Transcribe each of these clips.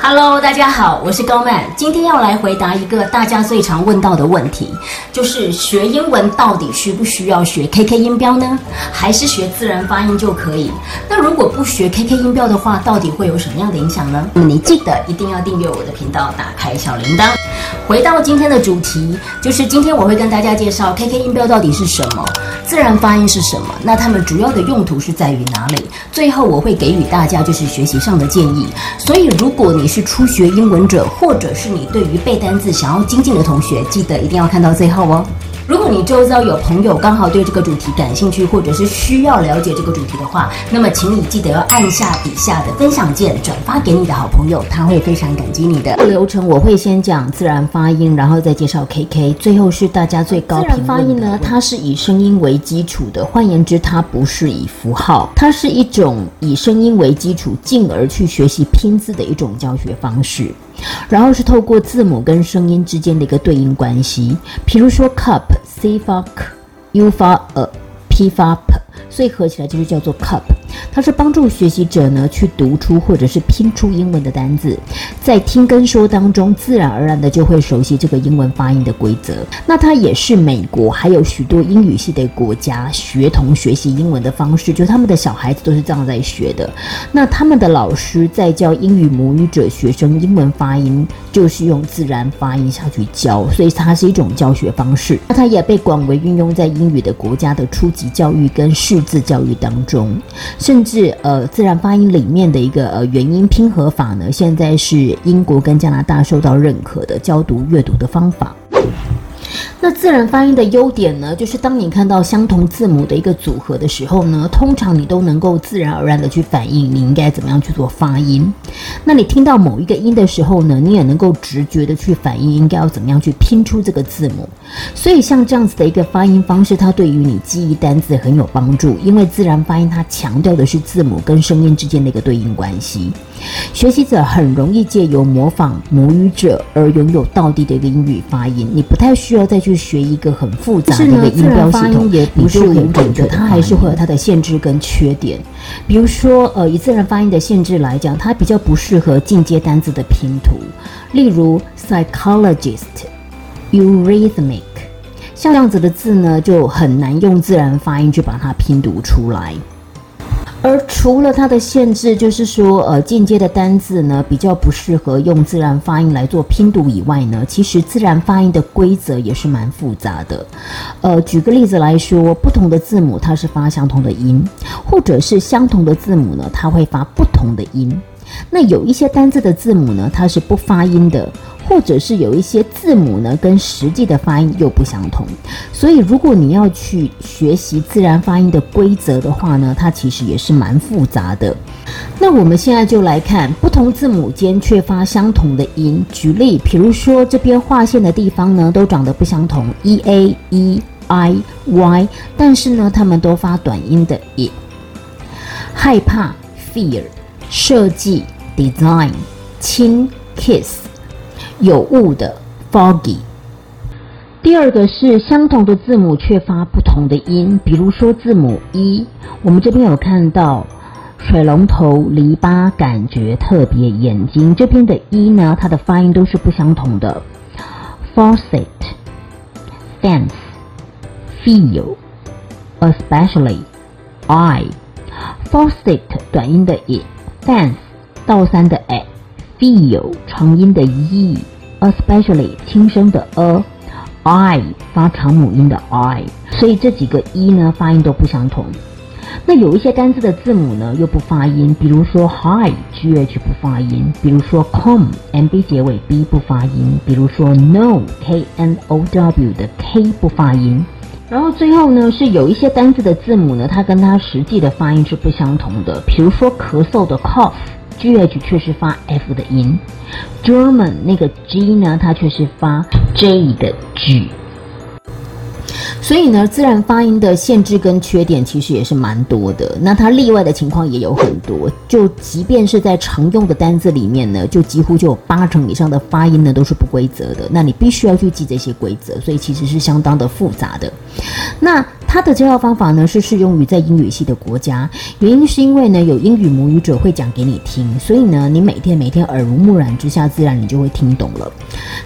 Hello，大家好，我是高曼，今天要来回答一个大家最常问到的问题，就是学英文到底需不需要学 KK 音标呢？还是学自然发音就可以？那如果不学 KK 音标的话，到底会有什么样的影响呢？那你记得一定要订阅我的频道，打开小铃铛。回到今天的主题，就是今天我会跟大家介绍 KK 音标到底是什么，自然发音是什么，那它们主要的用途是在于哪里？最后我会给予大家就是学习上的建议。所以如果你是初学英文者，或者是你对于背单词想要精进的同学，记得一定要看到最后哦。如果你周遭有朋友刚好对这个主题感兴趣，或者是需要了解这个主题的话，那么请你记得要按下底下的分享键，转发给你的好朋友，他会非常感激你的。流程我会先讲自然发音，然后再介绍 KK，最后是大家最高频。自然发音呢，它是以声音为基础的，换言之，它不是以符号，它是一种以声音为基础，进而去学习拼字的一种教学方式。然后是透过字母跟声音之间的一个对应关系，比如说 cup，c 发 k，u 发 a，p 发 p。所以合起来就是叫做 cup，它是帮助学习者呢去读出或者是拼出英文的单字，在听跟说当中，自然而然的就会熟悉这个英文发音的规则。那它也是美国还有许多英语系的国家学童学习英文的方式，就他们的小孩子都是这样在学的。那他们的老师在教英语母语者学生英文发音，就是用自然发音下去教，所以它是一种教学方式。那它也被广为运用在英语的国家的初级教育跟数。字教育当中，甚至呃自然发音里面的一个呃元音拼合法呢，现在是英国跟加拿大受到认可的教读阅读的方法。那自然发音的优点呢，就是当你看到相同字母的一个组合的时候呢，通常你都能够自然而然的去反应你应该怎么样去做发音。那你听到某一个音的时候呢，你也能够直觉的去反应应该要怎么样去拼出这个字母。所以像这样子的一个发音方式，它对于你记忆单字很有帮助，因为自然发音它强调的是字母跟声音之间的一个对应关系。学习者很容易借由模仿母语者而拥有到地的一个英语发音，你不太需要再去学一个很复杂的一个音标系统，也不是很准确，它还是会有它的限制跟缺点。比如说，呃，以自然发音的限制来讲，它比较不适合进阶单字的拼图，例如 psychologist、eurythmic，像这样子的字呢，就很难用自然发音去把它拼读出来。除了它的限制，就是说，呃，间接的单字呢比较不适合用自然发音来做拼读以外呢，其实自然发音的规则也是蛮复杂的。呃，举个例子来说，不同的字母它是发相同的音，或者是相同的字母呢，它会发不同的音。那有一些单字的字母呢，它是不发音的。或者是有一些字母呢，跟实际的发音又不相同，所以如果你要去学习自然发音的规则的话呢，它其实也是蛮复杂的。那我们现在就来看不同字母间却发相同的音。举例，比如说这边划线的地方呢，都长得不相同，e a e i y，但是呢，它们都发短音的 e。害怕，fear，设计，design，亲，kiss。有雾的 foggy。第二个是相同的字母却发不同的音，比如说字母 e，我们这边有看到水龙头、篱笆，感觉特别眼睛。这边的 e 呢，它的发音都是不相同的，faucet、fence、feel、especially、eye、faucet 短音的 e，fence 倒三的 a。Feel 长音的 e，especially 轻声的 a，i 发长母音的 i，所以这几个 e 呢发音都不相同。那有一些单字的字母呢又不发音，比如说 hi g h 不发音；比如说 com，mb 结尾 b 不发音；比如说 no，k-n-o-w 的 k 不发音。然后最后呢是有一些单字的字母呢，它跟它实际的发音是不相同的，比如说咳嗽的 cough。G H 却是发 F 的音，German 那个 G 呢，它却是发 J 的 G。所以呢，自然发音的限制跟缺点其实也是蛮多的。那它例外的情况也有很多，就即便是在常用的单字里面呢，就几乎就有八成以上的发音呢都是不规则的。那你必须要去记这些规则，所以其实是相当的复杂的。那它的教学方法呢是适用于在英语系的国家，原因是因为呢有英语母语者会讲给你听，所以呢你每天每天耳濡目染之下，自然你就会听懂了。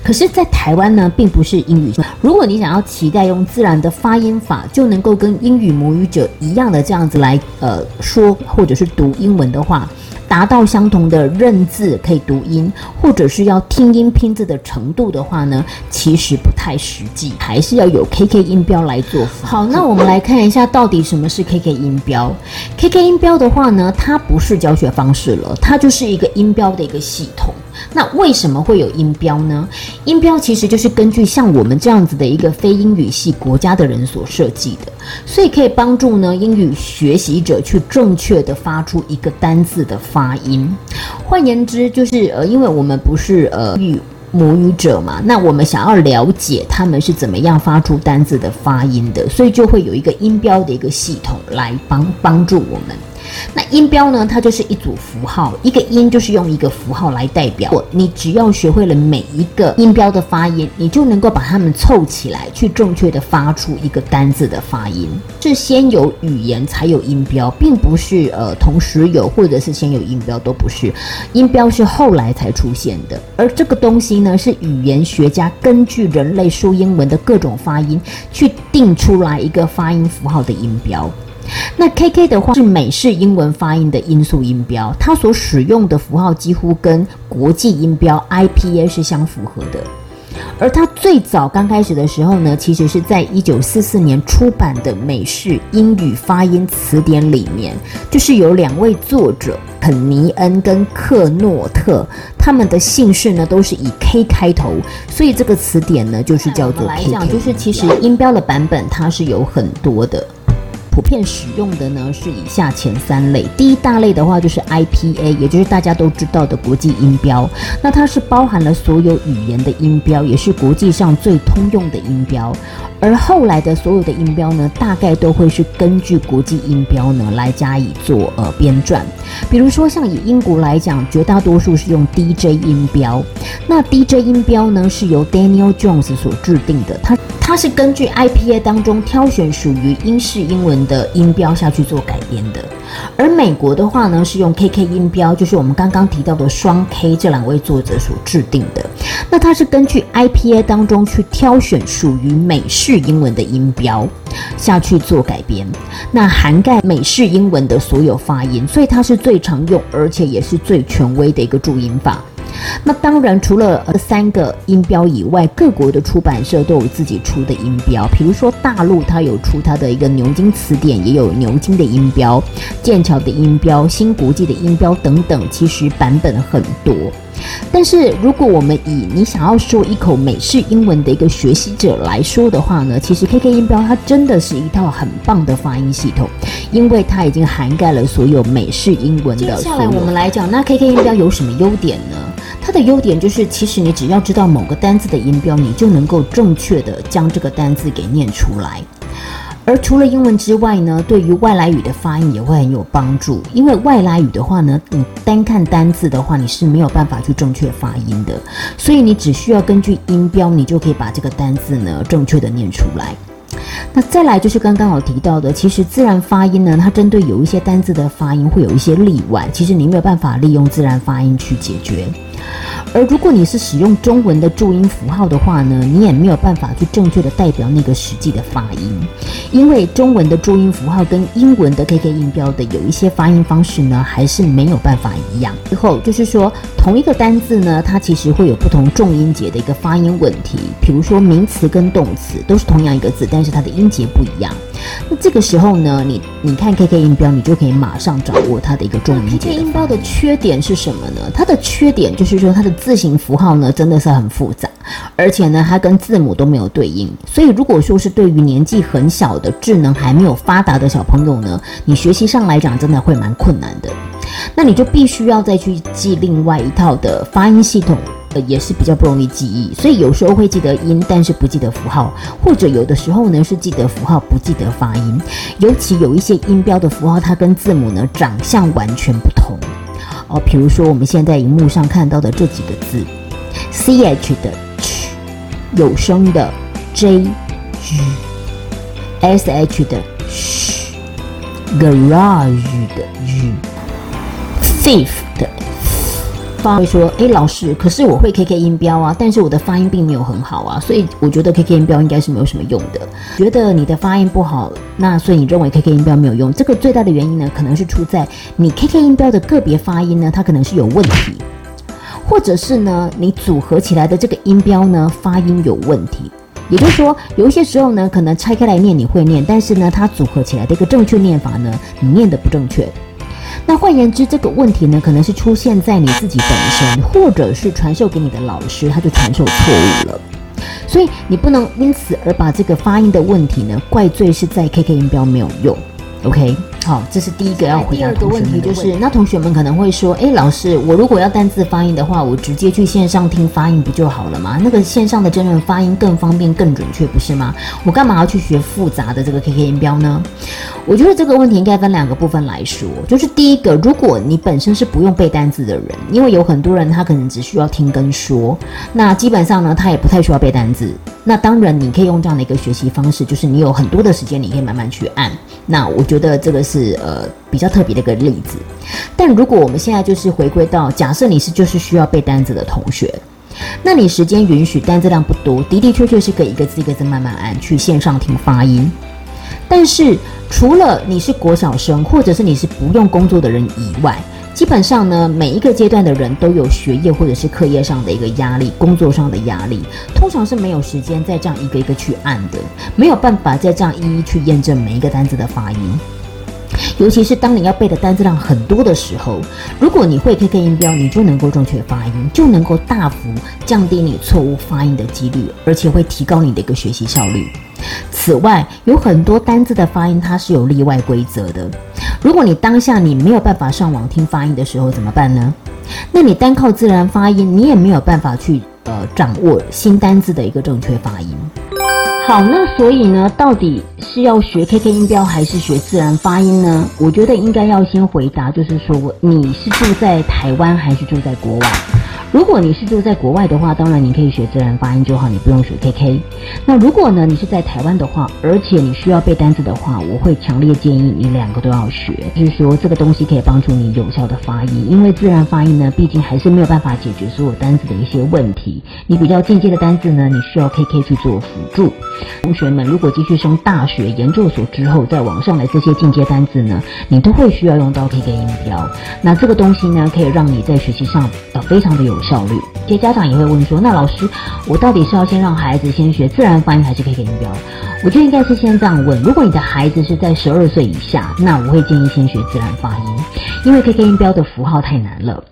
可是，在台湾呢，并不是英语。如果你想要期待用自然的发音法就能够跟英语母语者一样的这样子来呃说或者是读英文的话。达到相同的认字可以读音，或者是要听音拼字的程度的话呢，其实不太实际，还是要有 KK 音标来做。好，那我们来看一下到底什么是 KK 音标。KK 音标的话呢，它不是教学方式了，它就是一个音标的一个系统。那为什么会有音标呢？音标其实就是根据像我们这样子的一个非英语系国家的人所设计的，所以可以帮助呢英语学习者去正确的发出一个单字的发音。换言之，就是呃，因为我们不是呃语母语者嘛，那我们想要了解他们是怎么样发出单字的发音的，所以就会有一个音标的一个系统来帮帮助我们。那音标呢？它就是一组符号，一个音就是用一个符号来代表。你只要学会了每一个音标的发音，你就能够把它们凑起来，去正确的发出一个单字的发音。是先有语言才有音标，并不是呃同时有，或者是先有音标都不是。音标是后来才出现的，而这个东西呢，是语言学家根据人类说英文的各种发音，去定出来一个发音符号的音标。那 K K 的话是美式英文发音的音素音标，它所使用的符号几乎跟国际音标 I P A 是相符合的。而它最早刚开始的时候呢，其实是在一九四四年出版的美式英语发音词典里面，就是有两位作者肯尼恩跟克诺特，他们的姓氏呢都是以 K 开头，所以这个词典呢就是叫做 K K。就是其实音标的版本它是有很多的。普遍使用的呢是以下前三类，第一大类的话就是 IPA，也就是大家都知道的国际音标，那它是包含了所有语言的音标，也是国际上最通用的音标。而后来的所有的音标呢，大概都会是根据国际音标呢来加以做呃编撰。比如说像以英国来讲，绝大多数是用 DJ 音标，那 DJ 音标呢是由 Daniel Jones 所制定的，它它是根据 IPA 当中挑选属于英式英文的音标下去做改编的。而美国的话呢，是用 KK 音标，就是我们刚刚提到的双 K 这两位作者所制定的。那它是根据 IPA 当中去挑选属于美式英文的音标下去做改编，那涵盖美式英文的所有发音，所以它是最常用，而且也是最权威的一个注音法。那当然，除了这三个音标以外，各国的出版社都有自己出的音标。比如说大陆，它有出它的一个牛津词典，也有牛津的音标、剑桥的音标、新国际的音标等等，其实版本很多。但是，如果我们以你想要说一口美式英文的一个学习者来说的话呢，其实 KK 音标它真的是一套很棒的发音系统，因为它已经涵盖了所有美式英文的。接下来我们来讲，那 KK 音标有什么优点呢？它的优点就是，其实你只要知道某个单字的音标，你就能够正确的将这个单字给念出来。而除了英文之外呢，对于外来语的发音也会很有帮助。因为外来语的话呢，你单看单字的话，你是没有办法去正确发音的。所以你只需要根据音标，你就可以把这个单字呢正确的念出来。那再来就是刚刚我提到的，其实自然发音呢，它针对有一些单字的发音会有一些例外，其实你没有办法利用自然发音去解决。而如果你是使用中文的注音符号的话呢，你也没有办法去正确的代表那个实际的发音，因为中文的注音符号跟英文的 KK 音标的有一些发音方式呢，还是没有办法一样。最后就是说，同一个单字呢，它其实会有不同重音节的一个发音问题。比如说名词跟动词都是同样一个字，但是它的音节不一样。那这个时候呢，你你看 KK 音标，你就可以马上掌握它的一个重音节。KK 音标的缺点是什么呢？它的缺点就是说它的字形符号呢真的是很复杂，而且呢它跟字母都没有对应。所以如果说是对于年纪很小的、智能还没有发达的小朋友呢，你学习上来讲真的会蛮困难的。那你就必须要再去记另外一套的发音系统。呃也是比较不容易记忆，所以有时候会记得音，但是不记得符号，或者有的时候呢是记得符号，不记得发音。尤其有一些音标的符号，它跟字母呢长相完全不同哦。比如说我们现在荧幕上看到的这几个字，C H 的 ch，有声的 J G，S H 的 sh，garage 的，thief 的 r，thief。会说：“哎，老师，可是我会 K K 音标啊，但是我的发音并没有很好啊，所以我觉得 K K 音标应该是没有什么用的。觉得你的发音不好，那所以你认为 K K 音标没有用？这个最大的原因呢，可能是出在你 K K 音标的个别发音呢，它可能是有问题，或者是呢，你组合起来的这个音标呢，发音有问题。也就是说，有一些时候呢，可能拆开来念你会念，但是呢，它组合起来的一个正确念法呢，你念的不正确。”那换言之，这个问题呢，可能是出现在你自己本身，或者是传授给你的老师，他就传授错误了。所以你不能因此而把这个发音的问题呢，怪罪是在 KK 音标没有用。OK。好，这是第一个要回答。第二个问题就是，那同学们可能会说，哎，老师，我如果要单字发音的话，我直接去线上听发音不就好了吗？那个线上的真人发音更方便、更准确，不是吗？我干嘛要去学复杂的这个 KK 音标呢？我觉得这个问题应该分两个部分来说，就是第一个，如果你本身是不用背单字的人，因为有很多人他可能只需要听跟说，那基本上呢，他也不太需要背单字。那当然，你可以用这样的一个学习方式，就是你有很多的时间，你可以慢慢去按。那我觉得这个是是呃比较特别的一个例子。但如果我们现在就是回归到假设你是就是需要背单词的同学，那你时间允许，单词量不多，的的确确是可以一个字一个字慢慢按去线上听发音。但是除了你是国小生，或者是你是不用工作的人以外，基本上呢，每一个阶段的人都有学业或者是课业上的一个压力，工作上的压力，通常是没有时间再这样一个一个去按的，没有办法再这样一一去验证每一个单词的发音。尤其是当你要背的单词量很多的时候，如果你会 KK 音标，你就能够正确发音，就能够大幅降低你错误发音的几率，而且会提高你的一个学习效率。此外，有很多单字的发音它是有例外规则的。如果你当下你没有办法上网听发音的时候怎么办呢？那你单靠自然发音，你也没有办法去呃掌握新单字的一个正确发音。好，那所以呢，到底是要学 KK 音标还是学自然发音呢？我觉得应该要先回答，就是说你是住在台湾还是住在国外？如果你是住在国外的话，当然你可以学自然发音就好，你不用学 KK。那如果呢，你是在台湾的话，而且你需要背单词的话，我会强烈建议你两个都要学，就是说这个东西可以帮助你有效的发音。因为自然发音呢，毕竟还是没有办法解决所有单词的一些问题。你比较进阶的单词呢，你需要 KK 去做辅助。同学们，如果继续升大学、研究所之后，在网上的这些进阶单词呢，你都会需要用到 KK 音标。那这个东西呢，可以让你在学习上呃非常的有。效率，其实家长也会问说：“那老师，我到底是要先让孩子先学自然发音，还是可以点音标？”我觉得应该是先这样问。如果你的孩子是在十二岁以下，那我会建议先学自然发音，因为 KK 音标的符号太难了。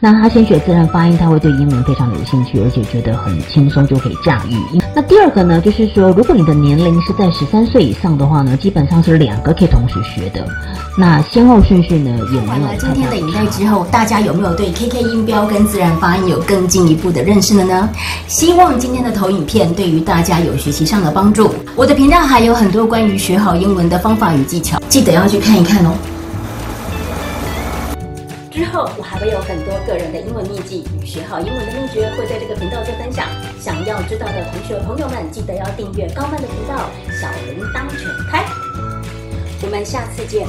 那他先学自然发音，他会对英文非常的有兴趣，而且觉得很轻松就可以驾驭。那第二个呢，就是说，如果你的年龄是在十三岁以上的话呢，基本上是两个可以同时学的。那先后顺序呢，也没有？今天的影带之后，大家有没有对 KK 音标跟自然发音有更进一步的认识了呢？希望今天的投影片对于大家有学习上的帮助。我的频道还有很多关于学好英文的方法与技巧，记得要去看一看哦。之后我还会有很多个人的英文秘籍与学好英文的秘诀，会在这个频道做分享。想要知道的同学朋友们，记得要订阅高曼的频道，小铃铛全开。我们下次见。